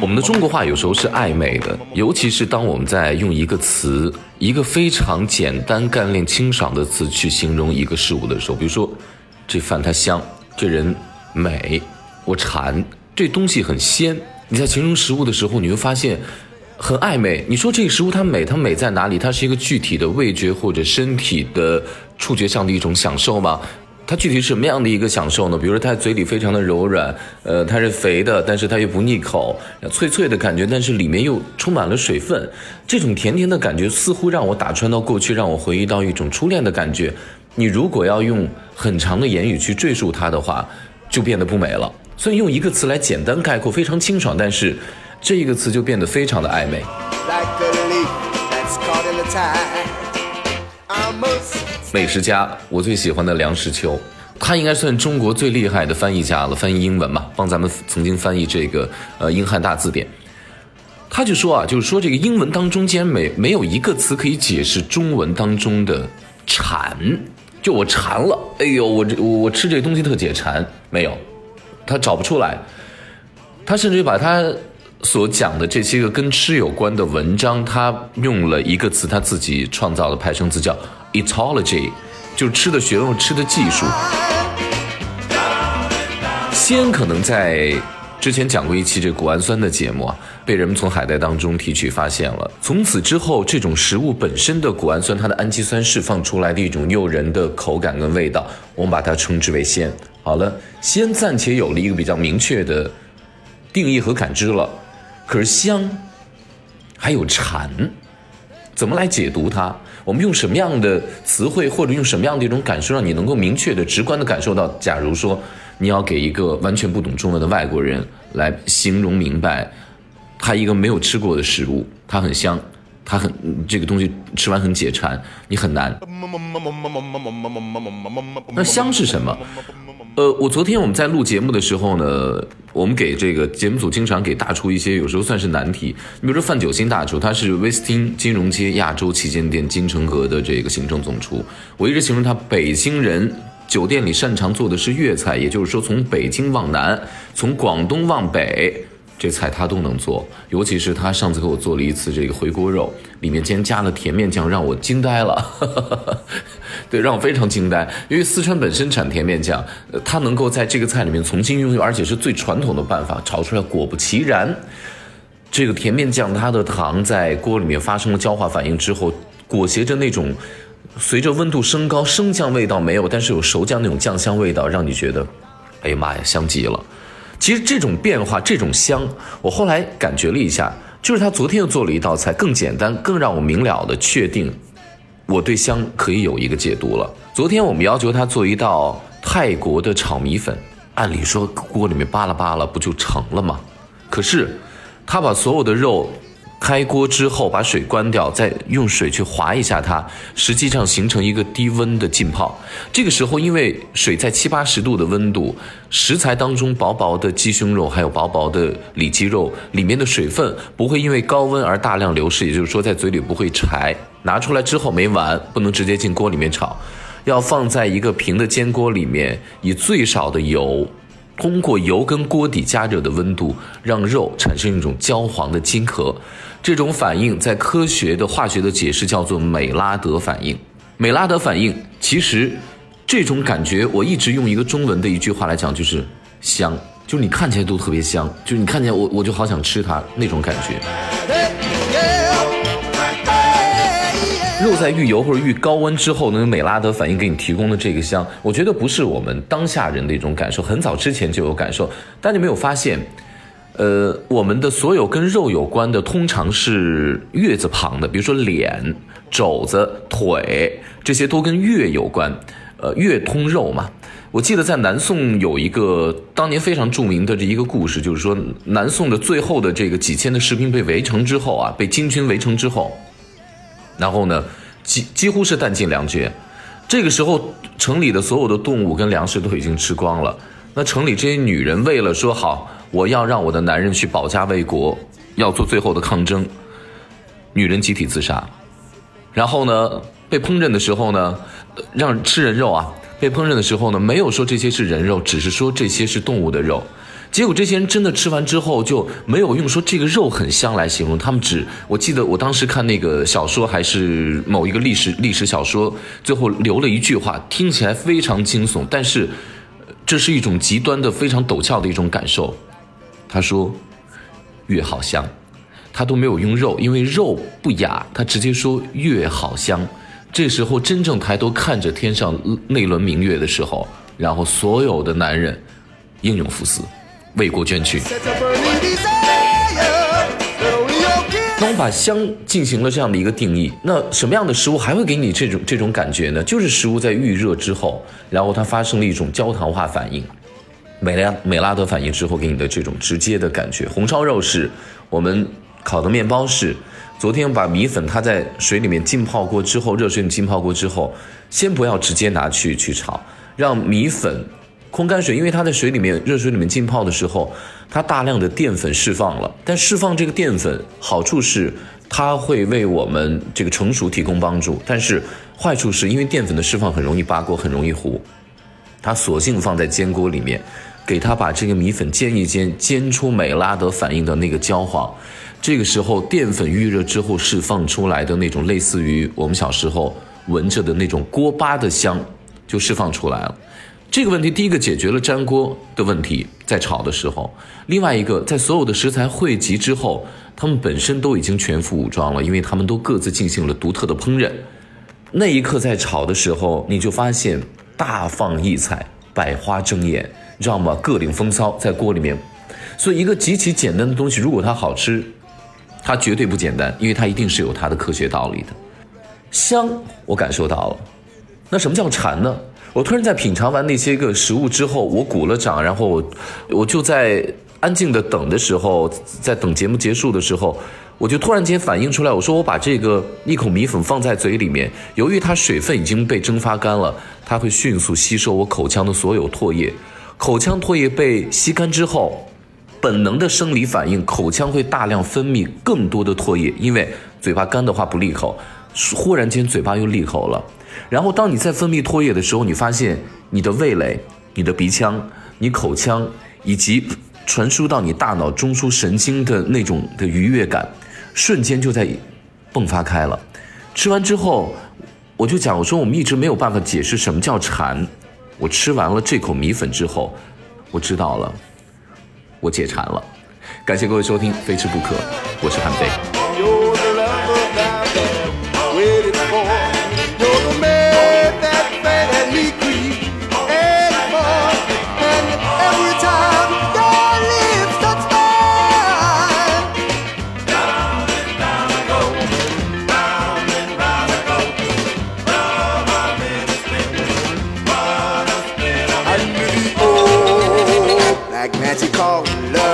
我们的中国话有时候是暧昧的，尤其是当我们在用一个词，一个非常简单、干练、清爽的词去形容一个事物的时候，比如说，这饭它香，这人美，我馋，这东西很鲜。你在形容食物的时候，你会发现。很暧昧，你说这个食物它美，它美在哪里？它是一个具体的味觉或者身体的触觉上的一种享受吗？它具体是什么样的一个享受呢？比如说它嘴里非常的柔软，呃，它是肥的，但是它又不腻口，脆脆的感觉，但是里面又充满了水分，这种甜甜的感觉似乎让我打穿到过去，让我回忆到一种初恋的感觉。你如果要用很长的言语去赘述它的话，就变得不美了。所以用一个词来简单概括，非常清爽，但是。这一个词就变得非常的暧昧。美食家，我最喜欢的梁实秋，他应该算中国最厉害的翻译家了，翻译英文嘛，帮咱们曾经翻译这个呃英汉大字典。他就说啊，就是说这个英文当中竟然没没有一个词可以解释中文当中的馋，就我馋了，哎呦，我这我吃这东西特解馋，没有，他找不出来，他甚至把他。所讲的这些个跟吃有关的文章，他用了一个词，他自己创造的派生词叫 etology，就吃的学问、吃的技术。先可能在之前讲过一期这谷氨酸的节目啊，被人们从海带当中提取发现了。从此之后，这种食物本身的谷氨酸，它的氨基酸释放出来的一种诱人的口感跟味道，我们把它称之为鲜。好了，鲜暂且有了一个比较明确的定义和感知了。可是香，还有馋，怎么来解读它？我们用什么样的词汇，或者用什么样的一种感受，让你能够明确的、直观的感受到？假如说你要给一个完全不懂中文的外国人来形容明白，他一个没有吃过的食物，它很香，它很这个东西吃完很解馋，你很难。那香是什么？呃，我昨天我们在录节目的时候呢，我们给这个节目组经常给大厨一些有时候算是难题。你比如说范九新大厨，他是威斯汀金融街亚洲旗舰店金城阁的这个行政总厨。我一直形容他北京人，酒店里擅长做的是粤菜，也就是说从北京往南，从广东往北。这菜他都能做，尤其是他上次给我做了一次这个回锅肉，里面竟然加了甜面酱，让我惊呆了。对，让我非常惊呆，因为四川本身产甜面酱，它能够在这个菜里面重新运用，而且是最传统的办法炒出来。果不其然，这个甜面酱它的糖在锅里面发生了焦化反应之后，裹挟着那种随着温度升高，升降味道没有，但是有熟酱那种酱香味道，让你觉得，哎呀妈呀，香极了。其实这种变化，这种香，我后来感觉了一下，就是他昨天又做了一道菜，更简单，更让我明了的确定，我对香可以有一个解读了。昨天我们要求他做一道泰国的炒米粉，按理说锅里面扒拉扒拉不就成了吗？可是他把所有的肉。开锅之后，把水关掉，再用水去划一下它，实际上形成一个低温的浸泡。这个时候，因为水在七八十度的温度，食材当中薄薄的鸡胸肉还有薄薄的里脊肉里面的水分不会因为高温而大量流失，也就是说在嘴里不会柴。拿出来之后没完，不能直接进锅里面炒，要放在一个平的煎锅里面，以最少的油。通过油跟锅底加热的温度，让肉产生一种焦黄的金壳，这种反应在科学的化学的解释叫做美拉德反应。美拉德反应其实这种感觉，我一直用一个中文的一句话来讲，就是香，就是你看起来都特别香，就是你看见我我就好想吃它那种感觉。肉在遇油或者遇高温之后，呢，美拉德反应给你提供的这个香，我觉得不是我们当下人的一种感受，很早之前就有感受。但你没有发现，呃，我们的所有跟肉有关的，通常是月字旁的，比如说脸、肘子、腿，这些都跟月有关。呃，月通肉嘛。我记得在南宋有一个当年非常著名的这一个故事，就是说南宋的最后的这个几千的士兵被围城之后啊，被金军围城之后。然后呢，几几乎是弹尽粮绝，这个时候城里的所有的动物跟粮食都已经吃光了。那城里这些女人为了说好，我要让我的男人去保家卫国，要做最后的抗争，女人集体自杀。然后呢，被烹饪的时候呢，让吃人肉啊，被烹饪的时候呢，没有说这些是人肉，只是说这些是动物的肉。结果这些人真的吃完之后就没有用说这个肉很香来形容，他们只我记得我当时看那个小说还是某一个历史历史小说，最后留了一句话，听起来非常惊悚，但是这是一种极端的非常陡峭的一种感受。他说越好香，他都没有用肉，因为肉不雅，他直接说越好香。这时候真正抬头看着天上那轮明月的时候，然后所有的男人英勇赴死。为国捐躯。那我把香进行了这样的一个定义，那什么样的食物还会给你这种这种感觉呢？就是食物在预热之后，然后它发生了一种焦糖化反应，美拉美拉德反应之后给你的这种直接的感觉。红烧肉是，我们烤的面包是，昨天把米粉它在水里面浸泡过之后，热水里浸泡过之后，先不要直接拿去去炒，让米粉。空干水，因为它在水里面、热水里面浸泡的时候，它大量的淀粉释放了。但释放这个淀粉好处是，它会为我们这个成熟提供帮助。但是坏处是因为淀粉的释放很容易扒锅，很容易糊。它索性放在煎锅里面，给它把这个米粉煎一煎，煎出美拉德反应的那个焦黄。这个时候淀粉预热之后释放出来的那种类似于我们小时候闻着的那种锅巴的香，就释放出来了。这个问题，第一个解决了粘锅的问题，在炒的时候；另外一个，在所有的食材汇集之后，他们本身都已经全副武装了，因为他们都各自进行了独特的烹饪。那一刻在炒的时候，你就发现大放异彩，百花争艳，你知道吗？各领风骚在锅里面。所以，一个极其简单的东西，如果它好吃，它绝对不简单，因为它一定是有它的科学道理的。香，我感受到了。那什么叫馋呢？我突然在品尝完那些个食物之后，我鼓了掌，然后我我就在安静的等的时候，在等节目结束的时候，我就突然间反应出来，我说我把这个一口米粉放在嘴里面，由于它水分已经被蒸发干了，它会迅速吸收我口腔的所有唾液，口腔唾液被吸干之后，本能的生理反应，口腔会大量分泌更多的唾液，因为嘴巴干的话不利口，忽然间嘴巴又利口了。然后，当你在分泌唾液的时候，你发现你的味蕾、你的鼻腔、你口腔以及传输到你大脑中枢神经的那种的愉悦感，瞬间就在迸发开了。吃完之后，我就讲，我说我们一直没有办法解释什么叫馋。我吃完了这口米粉之后，我知道了，我解馋了。感谢各位收听《非吃不可》，我是韩飞。like magic love.